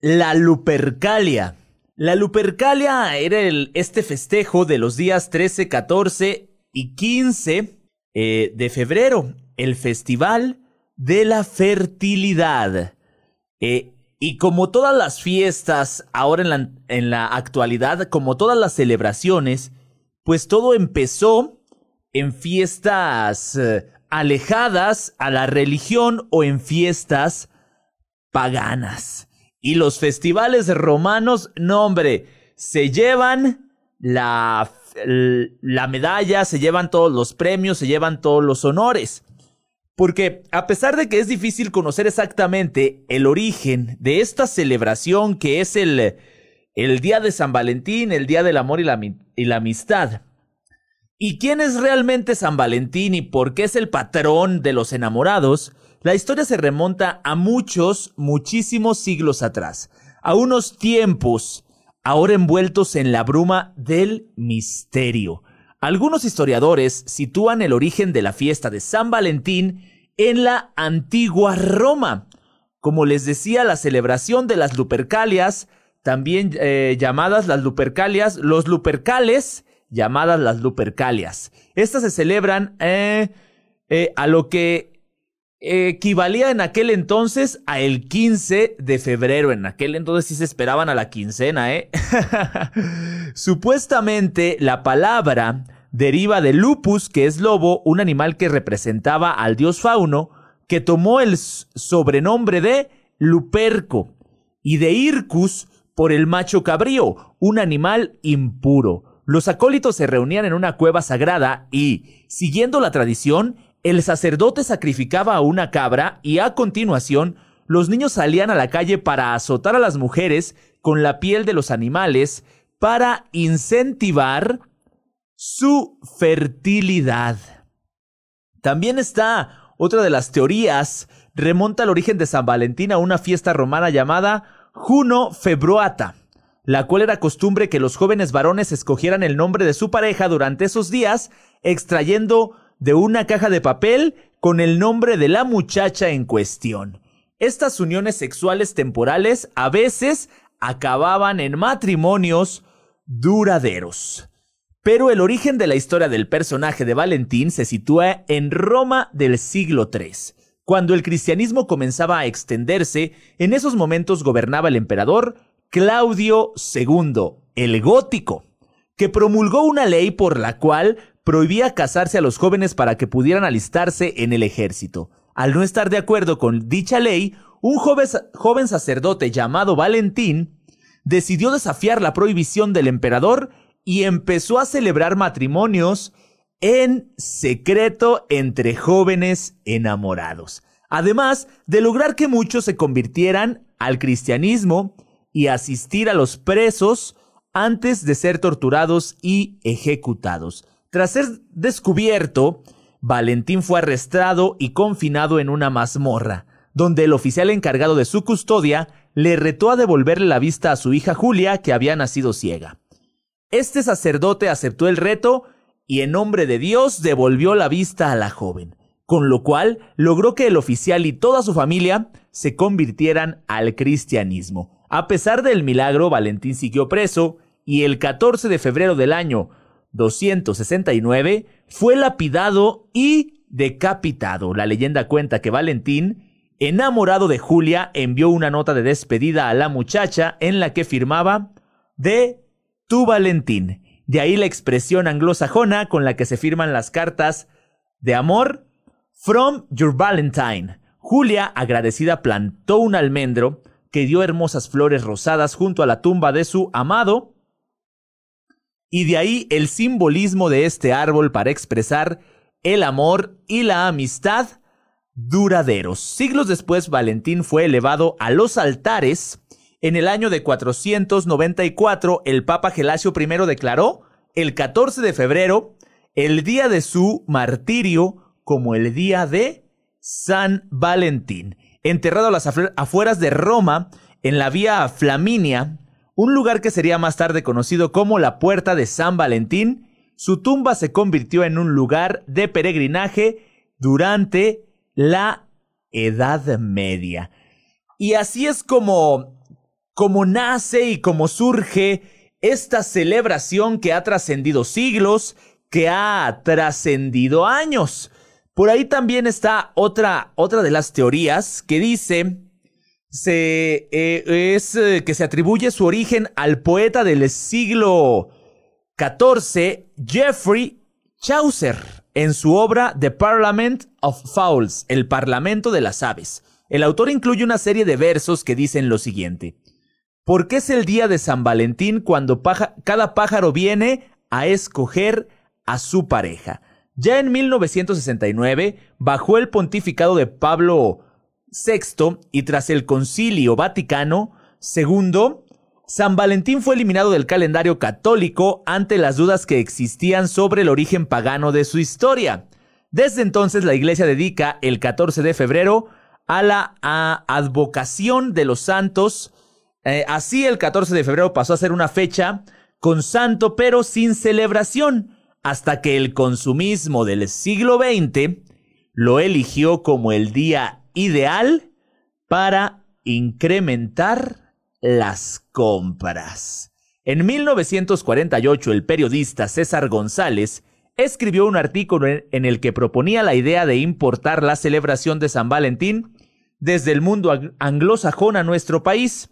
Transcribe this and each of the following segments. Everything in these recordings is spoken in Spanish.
la Lupercalia. La Lupercalia era el, este festejo de los días 13, 14 y 15 eh, de febrero, el festival de la fertilidad. Eh, y como todas las fiestas ahora en la, actualidad, como todas las celebraciones, pues todo empezó en fiestas eh, alejadas a la religión o en fiestas paganas. Y los festivales romanos, no hombre, se llevan la, la medalla, se llevan todos los premios, se llevan todos los honores. Porque a pesar de que es difícil conocer exactamente el origen de esta celebración que es el, el Día de San Valentín, el Día del Amor y la, y la Amistad, ¿y quién es realmente San Valentín y por qué es el patrón de los enamorados? La historia se remonta a muchos, muchísimos siglos atrás, a unos tiempos ahora envueltos en la bruma del misterio. Algunos historiadores sitúan el origen de la fiesta de San Valentín en la antigua Roma. Como les decía, la celebración de las Lupercalias, también eh, llamadas las Lupercalias, los Lupercales, llamadas las Lupercalias. Estas se celebran eh, eh, a lo que equivalía en aquel entonces a el 15 de febrero. En aquel entonces sí se esperaban a la quincena, ¿eh? Supuestamente la palabra deriva de lupus, que es lobo, un animal que representaba al dios fauno, que tomó el sobrenombre de Luperco, y de Ircus por el macho cabrío, un animal impuro. Los acólitos se reunían en una cueva sagrada y, siguiendo la tradición, el sacerdote sacrificaba a una cabra y a continuación los niños salían a la calle para azotar a las mujeres con la piel de los animales para incentivar su fertilidad. También está otra de las teorías, remonta al origen de San Valentín a una fiesta romana llamada Juno Februata, la cual era costumbre que los jóvenes varones escogieran el nombre de su pareja durante esos días, extrayendo de una caja de papel con el nombre de la muchacha en cuestión. Estas uniones sexuales temporales a veces acababan en matrimonios duraderos. Pero el origen de la historia del personaje de Valentín se sitúa en Roma del siglo III. Cuando el cristianismo comenzaba a extenderse, en esos momentos gobernaba el emperador Claudio II, el gótico, que promulgó una ley por la cual prohibía casarse a los jóvenes para que pudieran alistarse en el ejército. Al no estar de acuerdo con dicha ley, un joven, sacerdote llamado Valentín decidió desafiar la prohibición del emperador y empezó a celebrar matrimonios en secreto entre jóvenes enamorados, además de lograr que muchos se convirtieran al cristianismo y asistir a los presos antes de ser torturados y ejecutados. Tras ser descubierto, Valentín fue arrestado y confinado en una mazmorra, donde el oficial encargado de su custodia le retó a devolverle la vista a su hija Julia, que había nacido ciega. Este sacerdote aceptó el reto y en nombre de Dios devolvió la vista a la joven, con lo cual logró que el oficial y toda su familia se convirtieran al cristianismo. A pesar del milagro, Valentín siguió preso y el 14 de febrero del año 269, fue lapidado y decapitado. La leyenda cuenta que Valentín, enamorado de Julia, envió una nota de despedida a la muchacha en la que firmaba de tu Valentín. De ahí la expresión anglosajona con la que se firman las cartas de amor From Your Valentine. Julia, agradecida, plantó un almendro que dio hermosas flores rosadas junto a la tumba de su amado y de ahí el simbolismo de este árbol para expresar el amor y la amistad duraderos. Siglos después, Valentín fue elevado a los altares. En el año de 494, el Papa Gelasio I declaró el 14 de febrero el día de su martirio como el día de San Valentín. Enterrado a las afueras de Roma, en la vía Flaminia, un lugar que sería más tarde conocido como la Puerta de San Valentín, su tumba se convirtió en un lugar de peregrinaje durante la Edad Media. Y así es como cómo nace y cómo surge esta celebración que ha trascendido siglos, que ha trascendido años. Por ahí también está otra, otra de las teorías que dice se, eh, es eh, que se atribuye su origen al poeta del siglo XIV, Geoffrey Chaucer, en su obra The Parliament of Fowls, el Parlamento de las Aves. El autor incluye una serie de versos que dicen lo siguiente. ¿Por qué es el día de San Valentín cuando cada pájaro viene a escoger a su pareja? Ya en 1969, bajo el pontificado de Pablo VI y tras el Concilio Vaticano II, San Valentín fue eliminado del calendario católico ante las dudas que existían sobre el origen pagano de su historia. Desde entonces la Iglesia dedica el 14 de febrero a la advocación de los santos. Eh, así el 14 de febrero pasó a ser una fecha con santo pero sin celebración, hasta que el consumismo del siglo XX lo eligió como el día ideal para incrementar las compras. En 1948 el periodista César González escribió un artículo en el que proponía la idea de importar la celebración de San Valentín desde el mundo anglosajón a nuestro país.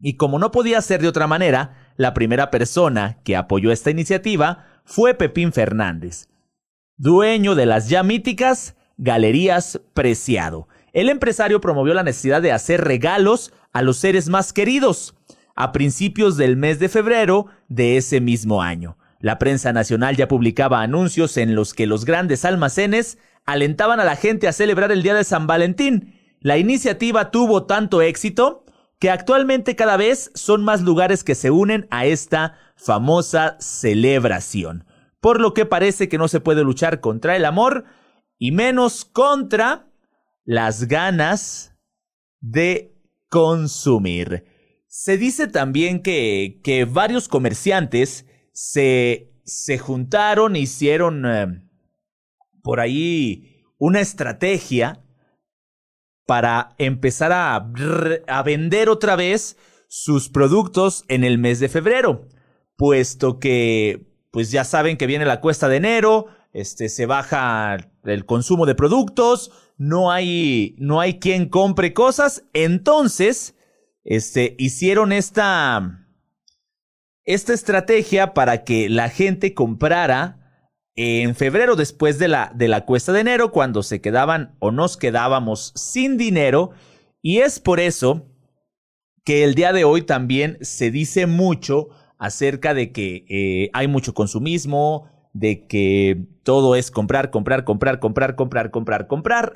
Y como no podía ser de otra manera, la primera persona que apoyó esta iniciativa fue Pepín Fernández, dueño de las ya míticas Galerías Preciado. El empresario promovió la necesidad de hacer regalos a los seres más queridos a principios del mes de febrero de ese mismo año. La prensa nacional ya publicaba anuncios en los que los grandes almacenes alentaban a la gente a celebrar el Día de San Valentín. La iniciativa tuvo tanto éxito que actualmente cada vez son más lugares que se unen a esta famosa celebración. Por lo que parece que no se puede luchar contra el amor y menos contra las ganas de consumir. Se dice también que, que varios comerciantes se, se juntaron, hicieron eh, por ahí una estrategia para empezar a, a vender otra vez sus productos en el mes de febrero, puesto que pues ya saben que viene la cuesta de enero, este, se baja el consumo de productos, no hay, no hay quien compre cosas, entonces, este, hicieron esta, esta estrategia para que la gente comprara en febrero después de la, de la cuesta de enero, cuando se quedaban o nos quedábamos sin dinero, y es por eso que el día de hoy también se dice mucho acerca de que eh, hay mucho consumismo, de que todo es comprar, comprar, comprar, comprar, comprar, comprar, comprar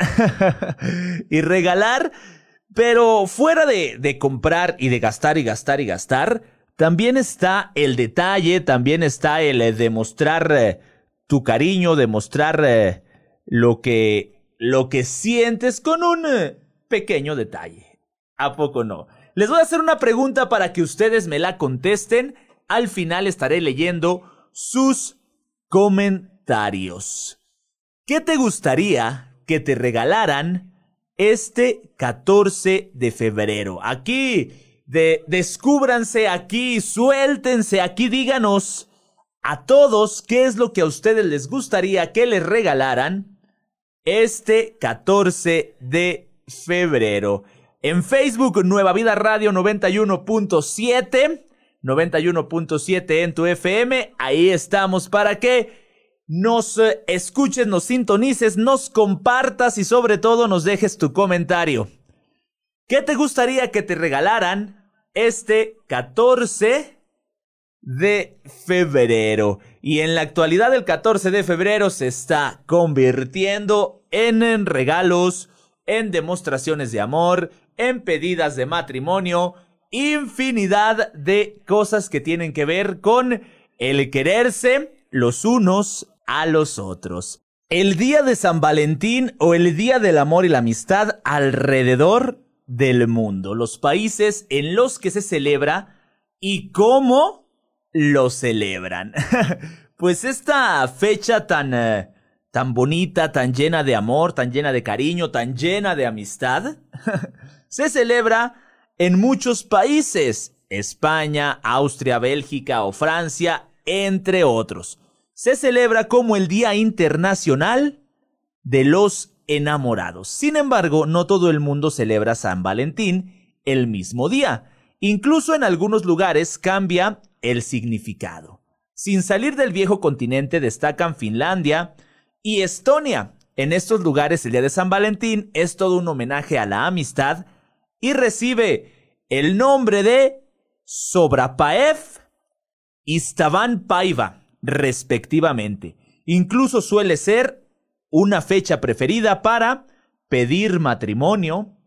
y regalar. Pero fuera de, de comprar y de gastar y gastar y gastar, también está el detalle, también está el eh, demostrar eh, tu cariño, demostrar eh, lo que lo que sientes con un pequeño detalle. ¿A poco no? Les voy a hacer una pregunta para que ustedes me la contesten. Al final estaré leyendo sus comentarios. ¿Qué te gustaría que te regalaran este 14 de febrero? Aquí, de, descúbranse aquí, suéltense aquí, díganos a todos qué es lo que a ustedes les gustaría que les regalaran este 14 de febrero. En Facebook, Nueva Vida Radio 91.7 91.7 en tu FM. Ahí estamos para que nos eh, escuches, nos sintonices, nos compartas y sobre todo nos dejes tu comentario. ¿Qué te gustaría que te regalaran este 14 de febrero? Y en la actualidad el 14 de febrero se está convirtiendo en regalos, en demostraciones de amor, en pedidas de matrimonio, infinidad de cosas que tienen que ver con el quererse los unos a los otros. El día de San Valentín o el día del amor y la amistad alrededor del mundo, los países en los que se celebra y cómo lo celebran. pues esta fecha tan, eh, tan bonita, tan llena de amor, tan llena de cariño, tan llena de amistad, se celebra en muchos países, España, Austria, Bélgica o Francia, entre otros. Se celebra como el Día Internacional de los Enamorados. Sin embargo, no todo el mundo celebra San Valentín el mismo día. Incluso en algunos lugares cambia el significado. Sin salir del viejo continente destacan Finlandia y Estonia. En estos lugares el Día de San Valentín es todo un homenaje a la amistad y recibe el nombre de Sobrapaev y Stavan Paiva, respectivamente. Incluso suele ser una fecha preferida para pedir matrimonio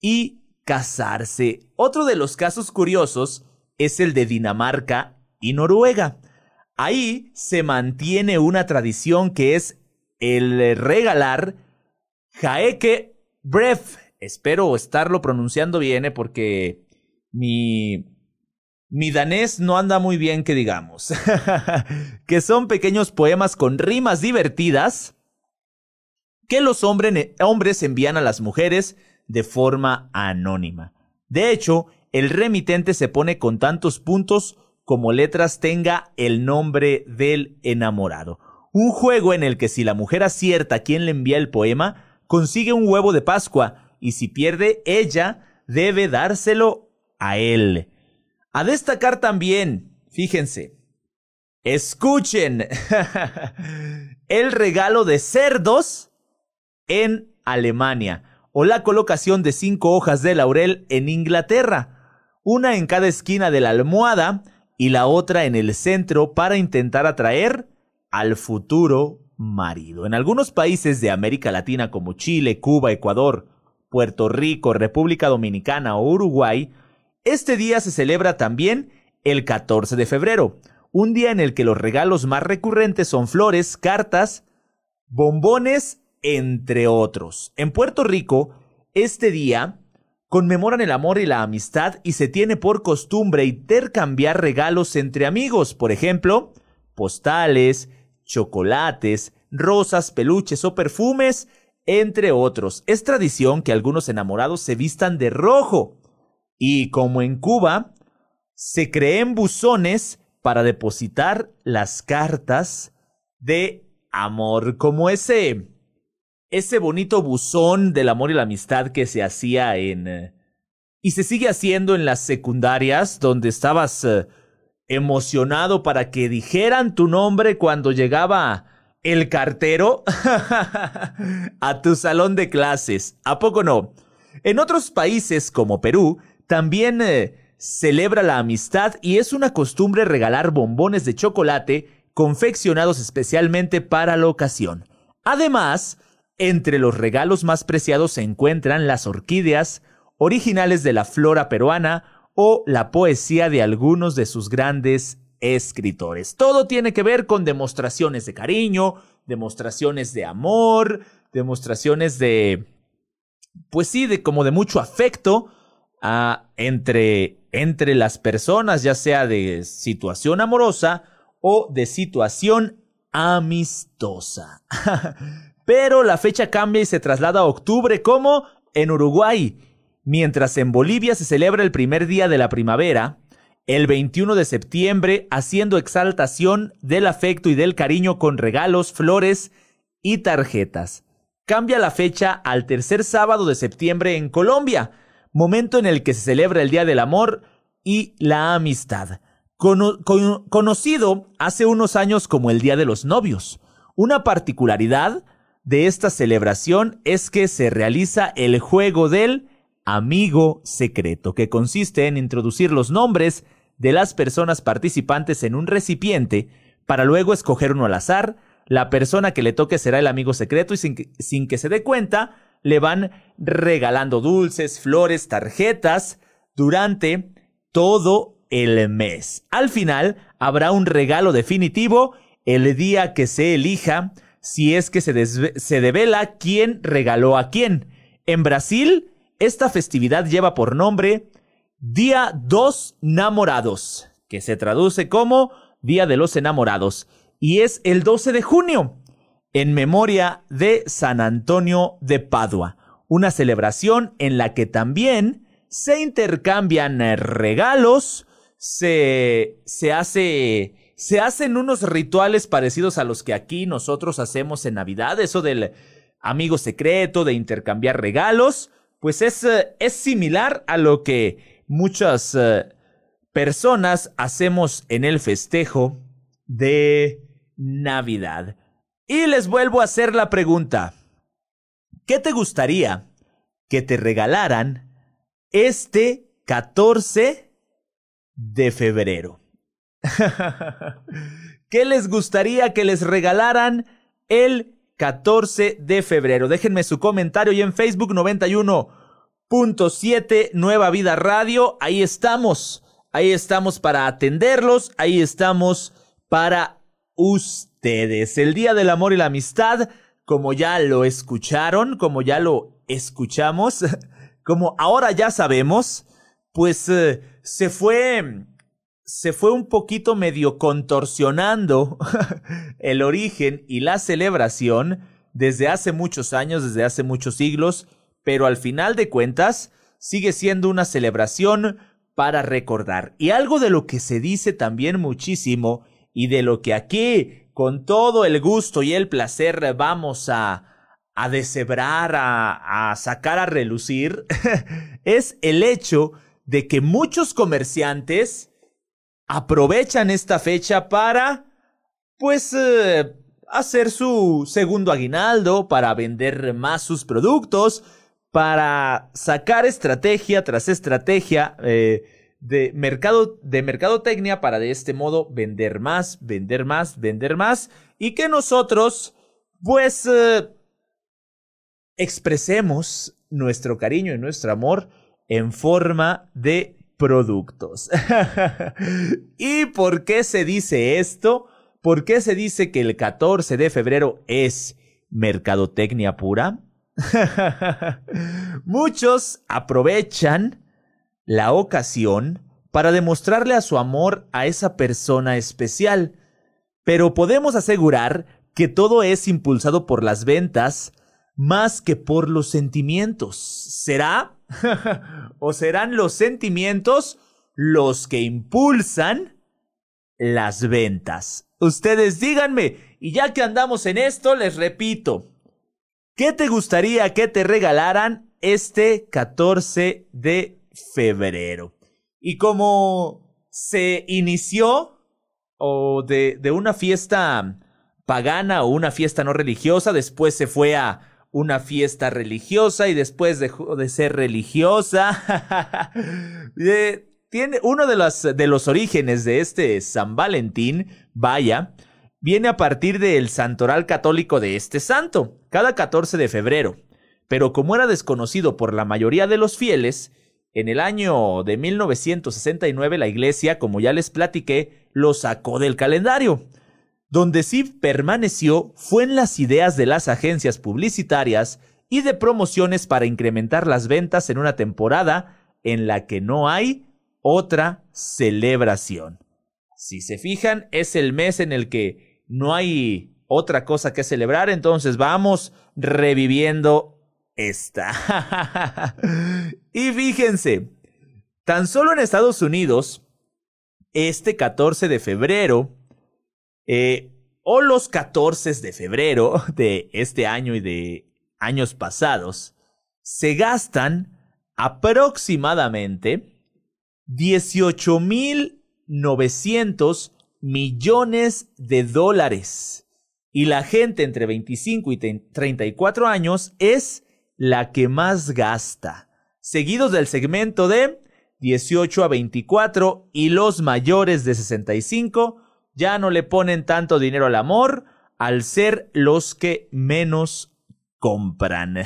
y casarse. Otro de los casos curiosos es el de Dinamarca y Noruega. Ahí se mantiene una tradición que es el regalar Jaeke Bref. Espero estarlo pronunciando bien, ¿eh? porque mi, mi danés no anda muy bien, que digamos. que son pequeños poemas con rimas divertidas que los hombres envían a las mujeres de forma anónima. De hecho, el remitente se pone con tantos puntos como letras tenga el nombre del enamorado. Un juego en el que si la mujer acierta a quién le envía el poema, consigue un huevo de Pascua y si pierde ella, debe dárselo a él. A destacar también, fíjense, escuchen, el regalo de cerdos en Alemania o la colocación de cinco hojas de laurel en Inglaterra, una en cada esquina de la almohada y la otra en el centro para intentar atraer al futuro marido. En algunos países de América Latina como Chile, Cuba, Ecuador, Puerto Rico, República Dominicana o Uruguay, este día se celebra también el 14 de febrero, un día en el que los regalos más recurrentes son flores, cartas, bombones, entre otros. En Puerto Rico, este día conmemoran el amor y la amistad y se tiene por costumbre intercambiar regalos entre amigos, por ejemplo, postales, chocolates, rosas, peluches o perfumes, entre otros. Es tradición que algunos enamorados se vistan de rojo. Y como en Cuba, se creen buzones para depositar las cartas de amor, como ese ese bonito buzón del amor y la amistad que se hacía en... Y se sigue haciendo en las secundarias, donde estabas... Eh, emocionado para que dijeran tu nombre cuando llegaba el cartero a tu salón de clases. ¿A poco no? En otros países como Perú, también eh, celebra la amistad y es una costumbre regalar bombones de chocolate confeccionados especialmente para la ocasión. Además, entre los regalos más preciados se encuentran las orquídeas, originales de la flora peruana, o la poesía de algunos de sus grandes escritores. Todo tiene que ver con demostraciones de cariño, demostraciones de amor, demostraciones de, pues sí, de como de mucho afecto ah, entre, entre las personas, ya sea de situación amorosa o de situación amistosa. Pero la fecha cambia y se traslada a octubre como en Uruguay Mientras en Bolivia se celebra el primer día de la primavera, el 21 de septiembre, haciendo exaltación del afecto y del cariño con regalos, flores y tarjetas. Cambia la fecha al tercer sábado de septiembre en Colombia, momento en el que se celebra el Día del Amor y la Amistad, conocido hace unos años como el Día de los Novios. Una particularidad de esta celebración es que se realiza el juego del amigo secreto, que consiste en introducir los nombres de las personas participantes en un recipiente para luego escoger uno al azar. La persona que le toque será el amigo secreto y sin que, sin que se dé cuenta, le van regalando dulces, flores, tarjetas durante todo el mes. Al final habrá un regalo definitivo el día que se elija si es que se, se devela quién regaló a quién. En Brasil esta festividad lleva por nombre Día dos Namorados, que se traduce como Día de los Enamorados, y es el 12 de junio, en memoria de San Antonio de Padua, una celebración en la que también se intercambian regalos, se, se hace se hacen unos rituales parecidos a los que aquí nosotros hacemos en Navidad, eso del amigo secreto, de intercambiar regalos, pues es, eh, es similar a lo que muchas eh, personas hacemos en el festejo de Navidad. Y les vuelvo a hacer la pregunta, ¿qué te gustaría que te regalaran este 14 de febrero? ¿Qué les gustaría que les regalaran el 14 de febrero? Déjenme su comentario y en Facebook 91.7 Nueva Vida Radio. Ahí estamos. Ahí estamos para atenderlos. Ahí estamos para ustedes. El Día del Amor y la Amistad, como ya lo escucharon, como ya lo escuchamos, como ahora ya sabemos, pues eh, se fue se fue un poquito medio contorsionando el origen y la celebración desde hace muchos años, desde hace muchos siglos, pero al final de cuentas sigue siendo una celebración para recordar. Y algo de lo que se dice también muchísimo y de lo que aquí, con todo el gusto y el placer, vamos a, a deshebrar, a, a sacar a relucir, es el hecho de que muchos comerciantes aprovechan esta fecha para, pues, eh, hacer su segundo aguinaldo, para vender más sus productos, para sacar estrategia tras estrategia eh, de, mercado, de mercadotecnia para de este modo vender más, vender más, vender más y que nosotros, pues, eh, expresemos nuestro cariño y nuestro amor en forma de productos. ¿Y por qué se dice esto? ¿Por qué se dice que el 14 de febrero es mercadotecnia pura? Muchos aprovechan la ocasión para demostrarle a su amor a esa persona especial, pero podemos asegurar que todo es impulsado por las ventas más que por los sentimientos. ¿Será? ¿O serán los sentimientos los que impulsan las ventas? Ustedes díganme, y ya que andamos en esto, les repito, ¿qué te gustaría que te regalaran este 14 de febrero? Y como se inició o de, de una fiesta pagana o una fiesta no religiosa, después se fue a una fiesta religiosa y después dejó de ser religiosa. tiene uno de los, de los orígenes de este San Valentín, vaya, viene a partir del santoral católico de este santo, cada 14 de febrero. Pero como era desconocido por la mayoría de los fieles, en el año de 1969 la iglesia, como ya les platiqué, lo sacó del calendario. Donde sí permaneció fue en las ideas de las agencias publicitarias y de promociones para incrementar las ventas en una temporada en la que no hay otra celebración. Si se fijan, es el mes en el que no hay otra cosa que celebrar, entonces vamos reviviendo esta. y fíjense, tan solo en Estados Unidos, este 14 de febrero, eh, o los 14 de febrero de este año y de años pasados, se gastan aproximadamente 18.900 millones de dólares. Y la gente entre 25 y 34 años es la que más gasta, seguidos del segmento de 18 a 24 y los mayores de 65 ya no le ponen tanto dinero al amor al ser los que menos compran.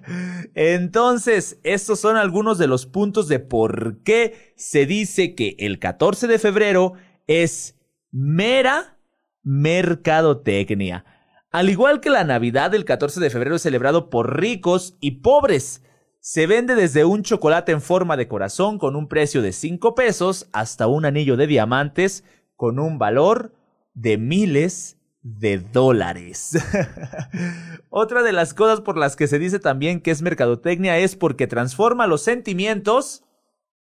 Entonces, estos son algunos de los puntos de por qué se dice que el 14 de febrero es mera mercadotecnia. Al igual que la Navidad, el 14 de febrero es celebrado por ricos y pobres. Se vende desde un chocolate en forma de corazón con un precio de 5 pesos hasta un anillo de diamantes con un valor de miles de dólares. Otra de las cosas por las que se dice también que es mercadotecnia es porque transforma los sentimientos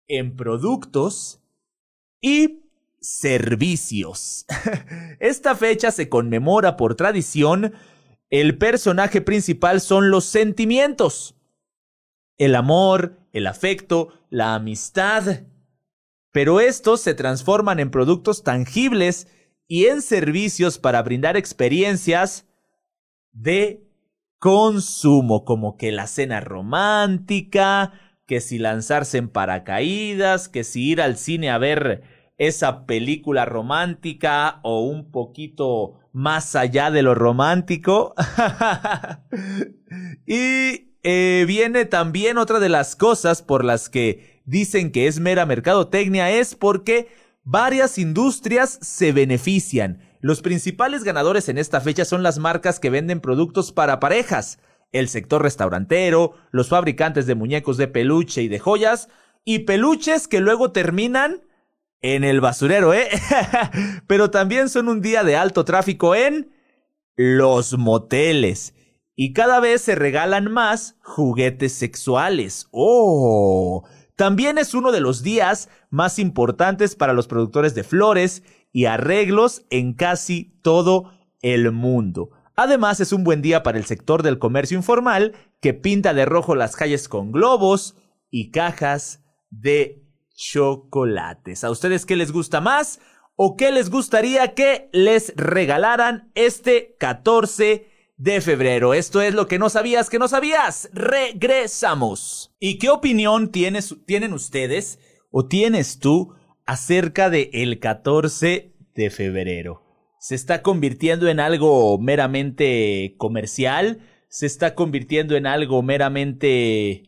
en productos y servicios. Esta fecha se conmemora por tradición. El personaje principal son los sentimientos. El amor, el afecto, la amistad. Pero estos se transforman en productos tangibles y en servicios para brindar experiencias de consumo, como que la cena romántica, que si lanzarse en paracaídas, que si ir al cine a ver esa película romántica o un poquito más allá de lo romántico. y eh, viene también otra de las cosas por las que dicen que es mera mercadotecnia es porque varias industrias se benefician. Los principales ganadores en esta fecha son las marcas que venden productos para parejas, el sector restaurantero, los fabricantes de muñecos de peluche y de joyas, y peluches que luego terminan en el basurero, ¿eh? Pero también son un día de alto tráfico en los moteles. Y cada vez se regalan más juguetes sexuales. ¡Oh! También es uno de los días más importantes para los productores de flores y arreglos en casi todo el mundo. Además es un buen día para el sector del comercio informal que pinta de rojo las calles con globos y cajas de chocolates. ¿A ustedes qué les gusta más o qué les gustaría que les regalaran este 14 de febrero. Esto es lo que no sabías que no sabías. Regresamos. ¿Y qué opinión tienen ustedes o tienes tú acerca de el 14 de febrero? ¿Se está convirtiendo en algo meramente comercial? ¿Se está convirtiendo en algo meramente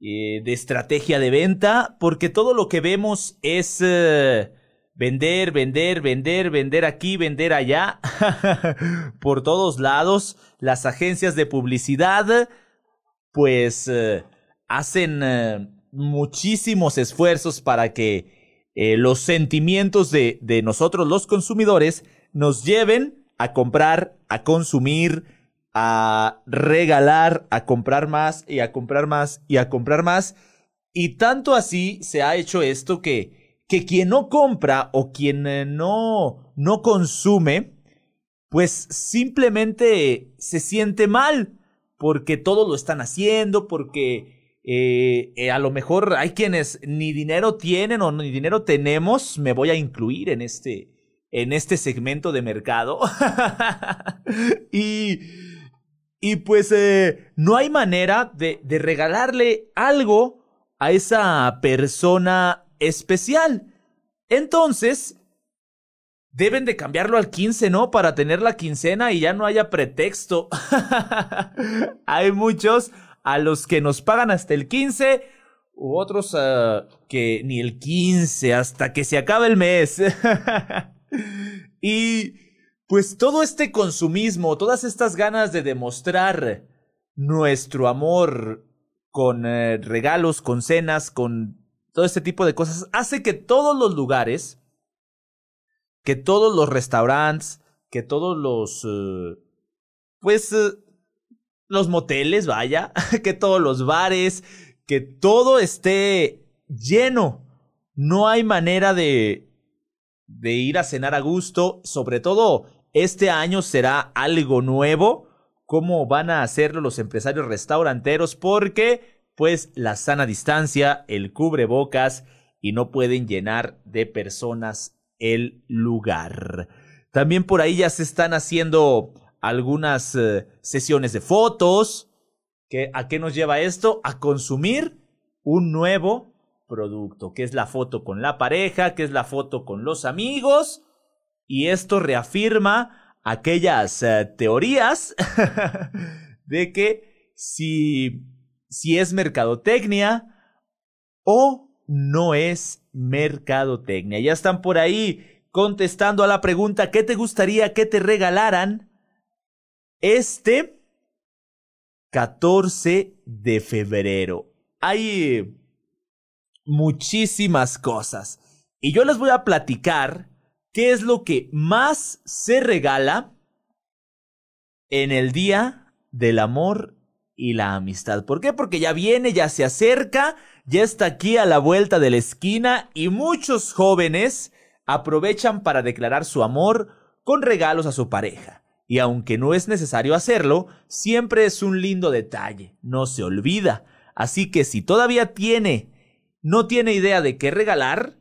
eh, de estrategia de venta? Porque todo lo que vemos es... Eh, Vender, vender, vender, vender aquí, vender allá. Por todos lados, las agencias de publicidad, pues, eh, hacen eh, muchísimos esfuerzos para que eh, los sentimientos de, de nosotros los consumidores nos lleven a comprar, a consumir, a regalar, a comprar más y a comprar más y a comprar más. Y tanto así se ha hecho esto que que quien no compra o quien eh, no, no consume, pues simplemente se siente mal porque todo lo están haciendo, porque eh, eh, a lo mejor hay quienes ni dinero tienen o ni dinero tenemos, me voy a incluir en este, en este segmento de mercado. y, y pues no hay manera de, de regalarle algo a esa persona especial. Entonces, deben de cambiarlo al 15, ¿no? Para tener la quincena y ya no haya pretexto. Hay muchos a los que nos pagan hasta el 15 u otros ah, que ni el 15 hasta que se acabe el mes. y pues todo este consumismo, todas estas ganas de demostrar nuestro amor con eh, regalos, con cenas, con todo este tipo de cosas, hace que todos los lugares, que todos los restaurantes, que todos los, eh, pues, eh, los moteles, vaya, que todos los bares, que todo esté lleno. No hay manera de, de ir a cenar a gusto, sobre todo este año será algo nuevo. ¿Cómo van a hacerlo los empresarios restauranteros? Porque pues la sana distancia, el cubrebocas y no pueden llenar de personas el lugar. También por ahí ya se están haciendo algunas eh, sesiones de fotos. ¿A qué nos lleva esto? A consumir un nuevo producto, que es la foto con la pareja, que es la foto con los amigos. Y esto reafirma aquellas eh, teorías de que si si es mercadotecnia o no es mercadotecnia. Ya están por ahí contestando a la pregunta, ¿qué te gustaría que te regalaran este 14 de febrero? Hay muchísimas cosas y yo les voy a platicar qué es lo que más se regala en el Día del Amor y la amistad. ¿Por qué? Porque ya viene, ya se acerca, ya está aquí a la vuelta de la esquina y muchos jóvenes aprovechan para declarar su amor con regalos a su pareja. Y aunque no es necesario hacerlo, siempre es un lindo detalle, no se olvida. Así que si todavía tiene, no tiene idea de qué regalar,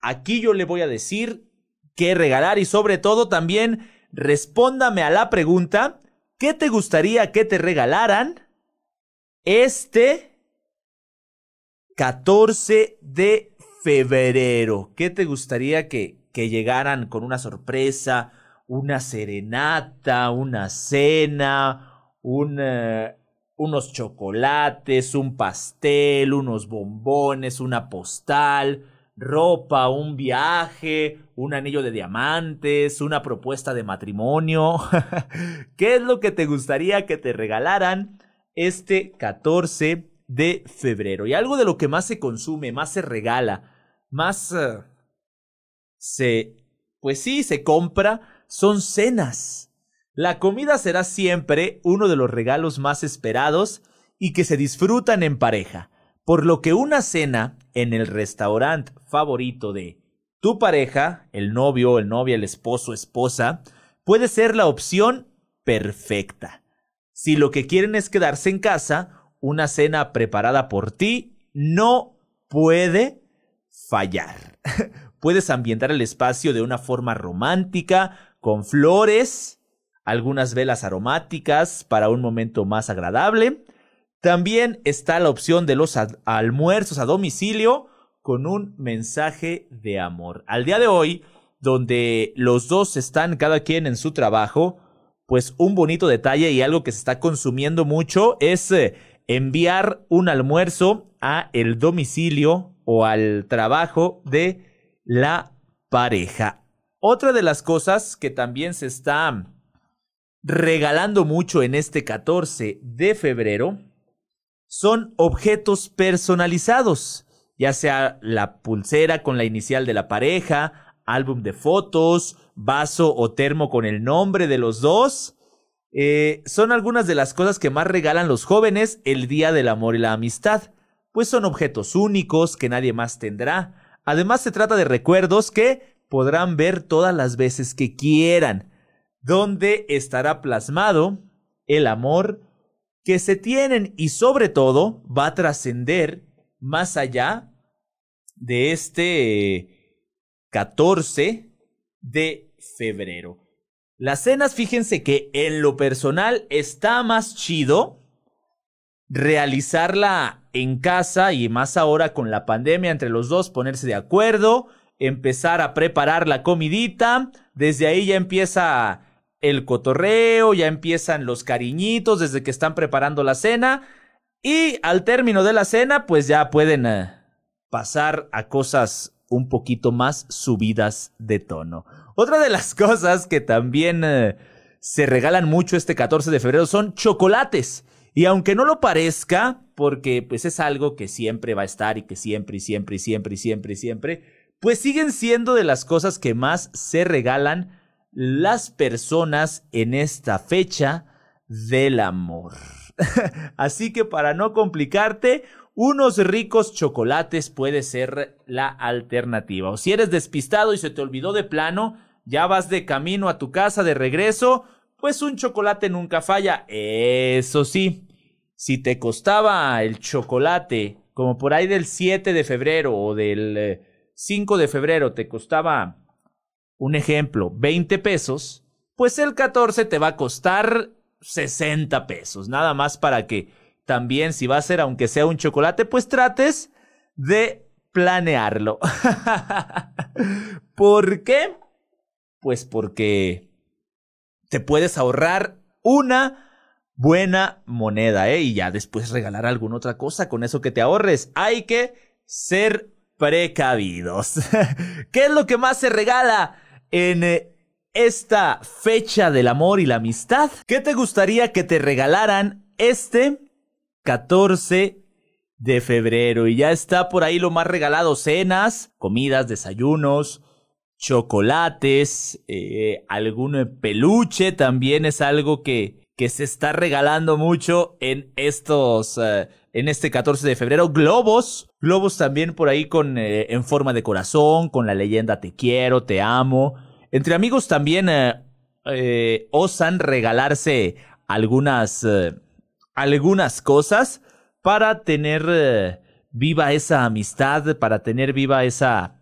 aquí yo le voy a decir qué regalar y sobre todo también respóndame a la pregunta, ¿qué te gustaría que te regalaran este 14 de febrero? ¿Qué te gustaría que, que llegaran con una sorpresa? una serenata, una cena, unos chocolates, un pastel, unos bombones, una postal, ropa, un viaje, un anillo de diamantes, una propuesta de matrimonio. ¿Qué es lo que te gustaría que te regalaran este 14 de febrero? Y algo de lo que más se consume, más se regala, más eh, se, pues sí, se compra son cenas. La comida será siempre uno de los regalos más esperados y que se disfrutan en pareja, por lo que una cena en el restaurante favorito de tu pareja, el novio, el novia, el esposo, esposa, puede ser la opción perfecta. Si lo que quieren es quedarse en casa, una cena preparada por ti no puede fallar. Puedes ambientar el espacio de una forma romántica, con flores, algunas velas aromáticas para un momento más agradable. También está la opción de los almuerzos a domicilio con un mensaje de amor. Al día de hoy, donde los dos están cada quien en su trabajo, pues un bonito detalle y algo que se está consumiendo mucho es eh, enviar un almuerzo a el domicilio o al trabajo de la pareja. Otra de las cosas que también se está regalando mucho en este 14 de febrero son objetos personalizados, ya sea la pulsera con la inicial de la pareja, álbum de fotos, vaso o termo con el nombre de los dos. Eh, son algunas de las cosas que más regalan los jóvenes el Día del Amor y la Amistad, pues son objetos únicos que nadie más tendrá. Además se trata de recuerdos que podrán ver todas las veces que quieran, donde estará plasmado el amor que se tienen y sobre todo va a trascender más allá de este 14 de febrero. Las cenas, fíjense que en lo personal está más chido realizarla en casa y más ahora con la pandemia entre los dos, ponerse de acuerdo, empezar a preparar la comidita. Desde ahí ya empieza el cotorreo, ya empiezan los cariñitos desde que están preparando la cena. Y al término de la cena, pues ya pueden eh, pasar a cosas un poquito más subidas de tono. Otra de las cosas que también eh, se regalan mucho este 14 de febrero son chocolates. Y aunque no lo parezca, porque pues es algo que siempre va a estar y que siempre y siempre y siempre y siempre y siempre, pues siguen siendo de las cosas que más se regalan las personas en esta fecha del amor. Así que para no complicarte, unos ricos chocolates puede ser la alternativa. O si eres despistado y se te olvidó de plano, ya vas de camino a tu casa de regreso, pues un chocolate nunca falla. Eso sí, si te costaba el chocolate como por ahí del 7 de febrero o del eh, 5 de febrero te costaba, un ejemplo, 20 pesos, pues el 14 te va a costar 60 pesos. Nada más para que también si va a ser, aunque sea un chocolate, pues trates de planearlo. ¿Por qué? Pues porque te puedes ahorrar una buena moneda, ¿eh? Y ya después regalar alguna otra cosa con eso que te ahorres. Hay que ser precavidos. ¿Qué es lo que más se regala en eh, esta fecha del amor y la amistad? ¿Qué te gustaría que te regalaran este 14 de febrero? Y ya está por ahí lo más regalado, cenas, comidas, desayunos, chocolates, eh, algún peluche también es algo que, que se está regalando mucho en estos, eh, en este 14 de febrero. Globos, globos también por ahí con, eh, en forma de corazón, con la leyenda te quiero, te amo. Entre amigos también eh, osan regalarse algunas, algunas cosas para tener viva esa amistad, para tener viva esa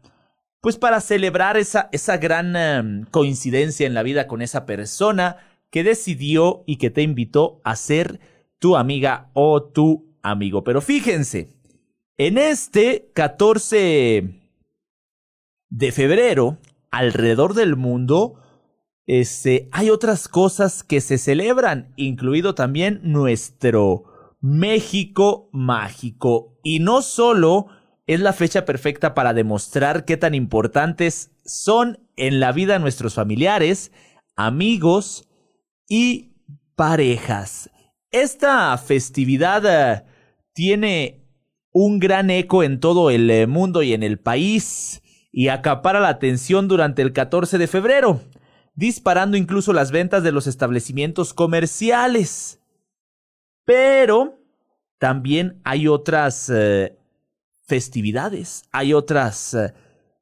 pues para celebrar esa, esa gran em, coincidencia en la vida con esa persona que decidió y que te invitó a ser tu amiga o tu amigo. Pero fíjense, en este 14 de febrero, alrededor del mundo, este, hay otras cosas que se celebran, incluido también nuestro México mágico. Y no solo es la fecha perfecta para demostrar qué tan importantes son en la vida nuestros familiares, amigos y parejas. Esta festividad eh, tiene un gran eco en todo el eh, mundo y en el país y acapara la atención durante el 14 de febrero, disparando incluso las ventas de los establecimientos comerciales. Pero también hay otras eh, festividades, hay otras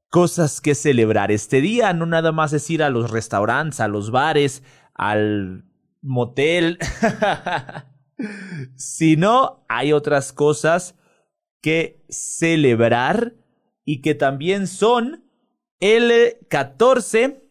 cosas que celebrar este día, no nada más es ir a los restaurantes, a los bares, al motel, sino hay otras cosas que celebrar y que también son el 14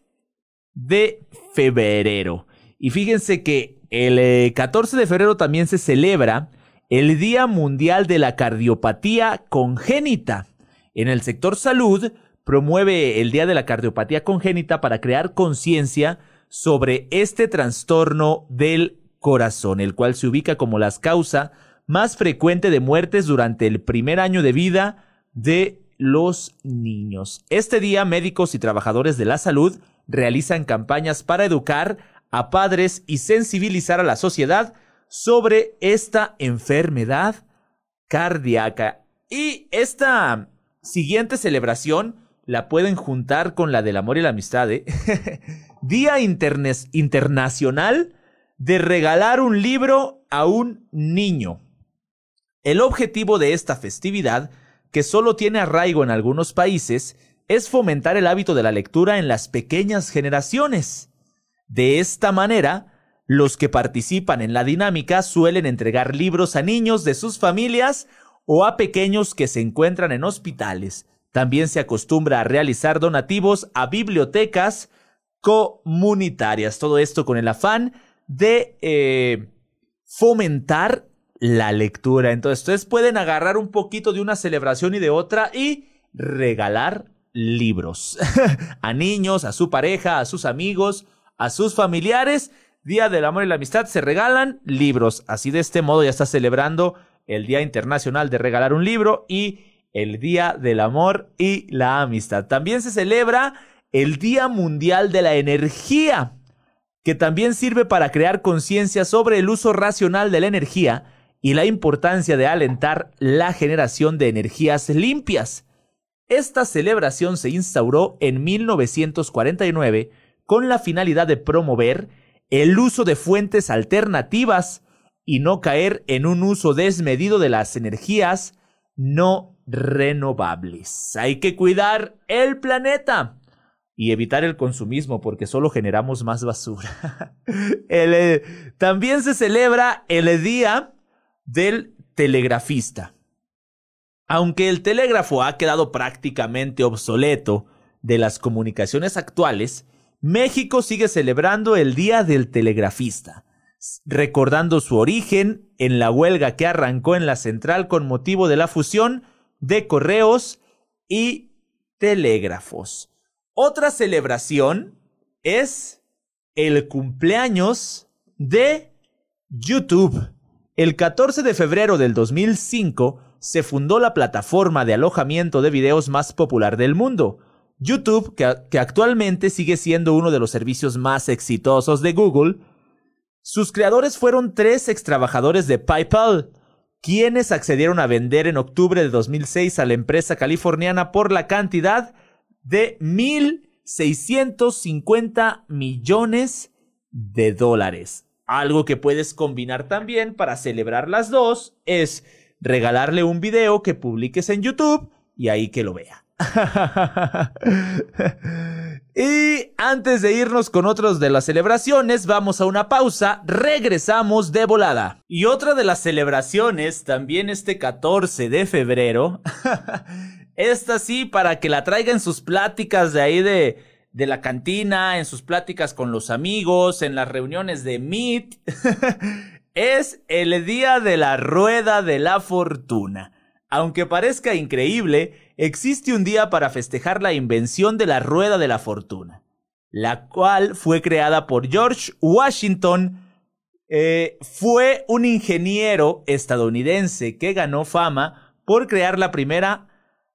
de febrero. Y fíjense que el 14 de febrero también se celebra el Día Mundial de la Cardiopatía Congénita. En el sector salud, promueve el Día de la Cardiopatía Congénita para crear conciencia sobre este trastorno del corazón, el cual se ubica como la causa más frecuente de muertes durante el primer año de vida de los niños. Este día, médicos y trabajadores de la salud realizan campañas para educar a padres y sensibilizar a la sociedad sobre esta enfermedad cardíaca. Y esta siguiente celebración la pueden juntar con la del amor y la amistad. ¿eh? Día Internacional de regalar un libro a un niño. El objetivo de esta festividad, que solo tiene arraigo en algunos países, es fomentar el hábito de la lectura en las pequeñas generaciones. De esta manera, los que participan en la dinámica suelen entregar libros a niños de sus familias o a pequeños que se encuentran en hospitales. También se acostumbra a realizar donativos a bibliotecas comunitarias. Todo esto con el afán de eh, fomentar la lectura. Entonces, ustedes pueden agarrar un poquito de una celebración y de otra y regalar libros a niños, a su pareja, a sus amigos, a sus familiares Día del Amor y la Amistad, se regalan libros. Así de este modo ya está celebrando el Día Internacional de Regalar un Libro y el Día del Amor y la Amistad. También se celebra el Día Mundial de la Energía, que también sirve para crear conciencia sobre el uso racional de la energía y la importancia de alentar la generación de energías limpias. Esta celebración se instauró en 1949 con la finalidad de promover el uso de fuentes alternativas y no caer en un uso desmedido de las energías no renovables. Hay que cuidar el planeta y evitar el consumismo porque solo generamos más basura. Eh, también se celebra el Día del Telegrafista. Aunque el telégrafo ha quedado prácticamente obsoleto de las comunicaciones actuales, México sigue celebrando el Día del Telegrafista, recordando su origen en la huelga que arrancó en la central con motivo de la fusión de correos y telégrafos. Otra celebración es el cumpleaños de YouTube. El 14 de febrero del 2005 se fundó la plataforma de alojamiento de videos más popular del mundo, YouTube, que, actualmente sigue siendo uno de los servicios más exitosos de Google, sus creadores fueron tres extrabajadores de PayPal, quienes accedieron a vender en octubre de 2006 a la empresa californiana por la cantidad de 1.650 millones de dólares. algo que puedes combinar también para celebrar las dos es regalarle un video que publiques en YouTube y ahí que lo vea. y antes de irnos con otros de las celebraciones, vamos a una pausa, regresamos de volada. Y otra de las celebraciones, también este 14 de febrero, esta sí, para que la traiga en sus pláticas de ahí de, de la cantina, en sus pláticas con los amigos, en las reuniones de Meet, es el día de la rueda de la fortuna. Aunque parezca increíble, existe un día para festejar la invención de la rueda de la fortuna, la cual fue creada por George Washington. Eh, fue un ingeniero estadounidense que ganó fama por crear la primera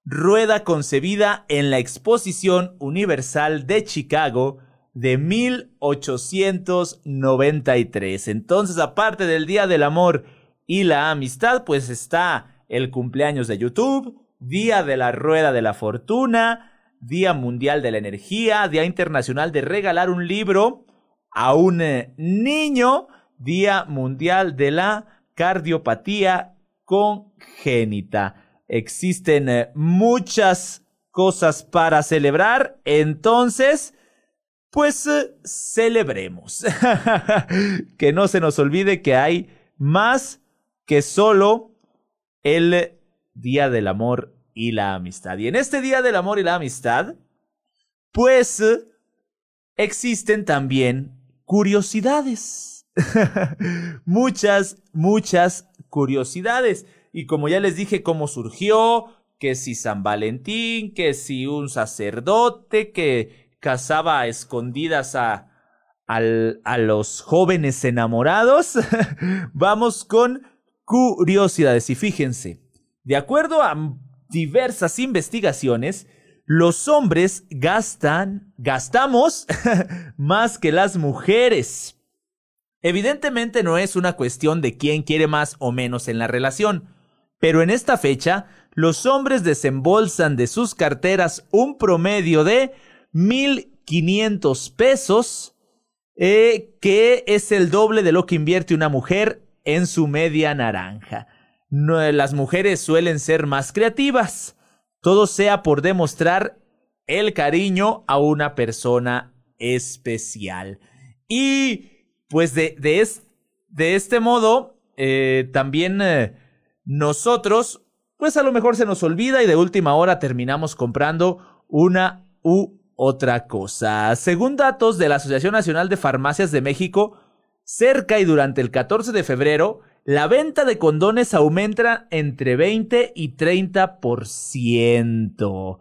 rueda concebida en la Exposición Universal de Chicago de 1893. Entonces, aparte del Día del Amor y la Amistad, pues está el cumpleaños de YouTube, Día de la Rueda de la Fortuna, Día Mundial de la Energía, Día Internacional de Regalar un libro a un eh, niño, Día Mundial de la Cardiopatía Congénita. Existen eh, muchas cosas para celebrar, entonces, pues eh, celebremos. que no se nos olvide que hay más que solo el Día del Amor y la Amistad. Y en este Día del Amor y la Amistad, pues existen también curiosidades. muchas, muchas curiosidades. Y como ya les dije cómo surgió, que si San Valentín, que si un sacerdote que casaba a escondidas a, a los jóvenes enamorados, vamos con curiosidades. Y fíjense, de acuerdo a diversas investigaciones, los hombres gastan, gastamos más que las mujeres. Evidentemente no es una cuestión de quién quiere más o menos en la relación, pero en esta fecha los hombres desembolsan de sus carteras un promedio de 1.500 pesos, eh, que es el doble de lo que invierte una mujer en su media naranja las mujeres suelen ser más creativas. Todo sea por demostrar el cariño a una persona especial. Y pues de, de, este modo, eh, también eh, nosotros, pues a lo mejor se nos olvida y de última hora terminamos comprando una u otra cosa. Según datos de la Asociación Nacional de Farmacias de México, cerca y durante el 14 de febrero, la venta de condones aumenta entre 20 y 30%.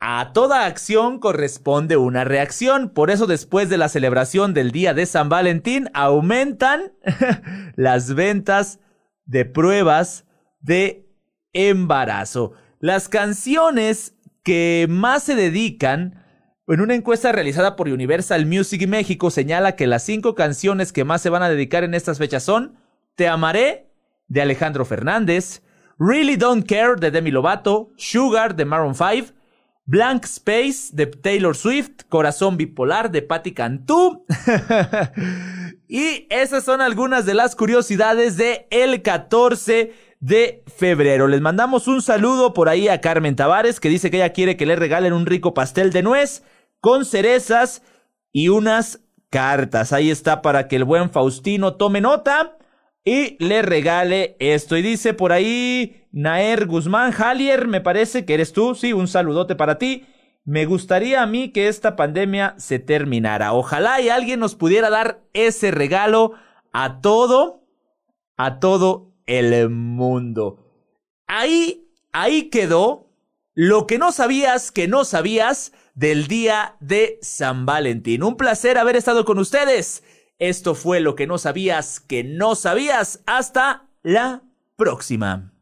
A toda acción corresponde una reacción, por eso después de la celebración del Día de San Valentín aumentan las ventas de pruebas de embarazo. Las canciones que más se dedican, en una encuesta realizada por Universal Music México señala que las cinco canciones que más se van a dedicar en estas fechas son te amaré de Alejandro Fernández, Really Don't Care de Demi Lovato, Sugar de Maroon 5, Blank Space de Taylor Swift, Corazón Bipolar de Patti Cantú. y esas son algunas de las curiosidades de el 14 de febrero. Les mandamos un saludo por ahí a Carmen Tavares que dice que ella quiere que le regalen un rico pastel de nuez con cerezas y unas cartas. Ahí está para que el buen Faustino tome nota y le regale esto. Y dice por ahí Naer Guzmán, Jalier, me parece que eres tú. Sí, un saludote para ti. Me gustaría a mí que esta pandemia se terminara. Ojalá y alguien nos pudiera dar ese regalo a todo, a todo el mundo. Ahí, ahí quedó lo que no sabías que no sabías del día de San Valentín. Un placer haber estado con ustedes. Esto fue lo que no sabías que no sabías. Hasta la próxima.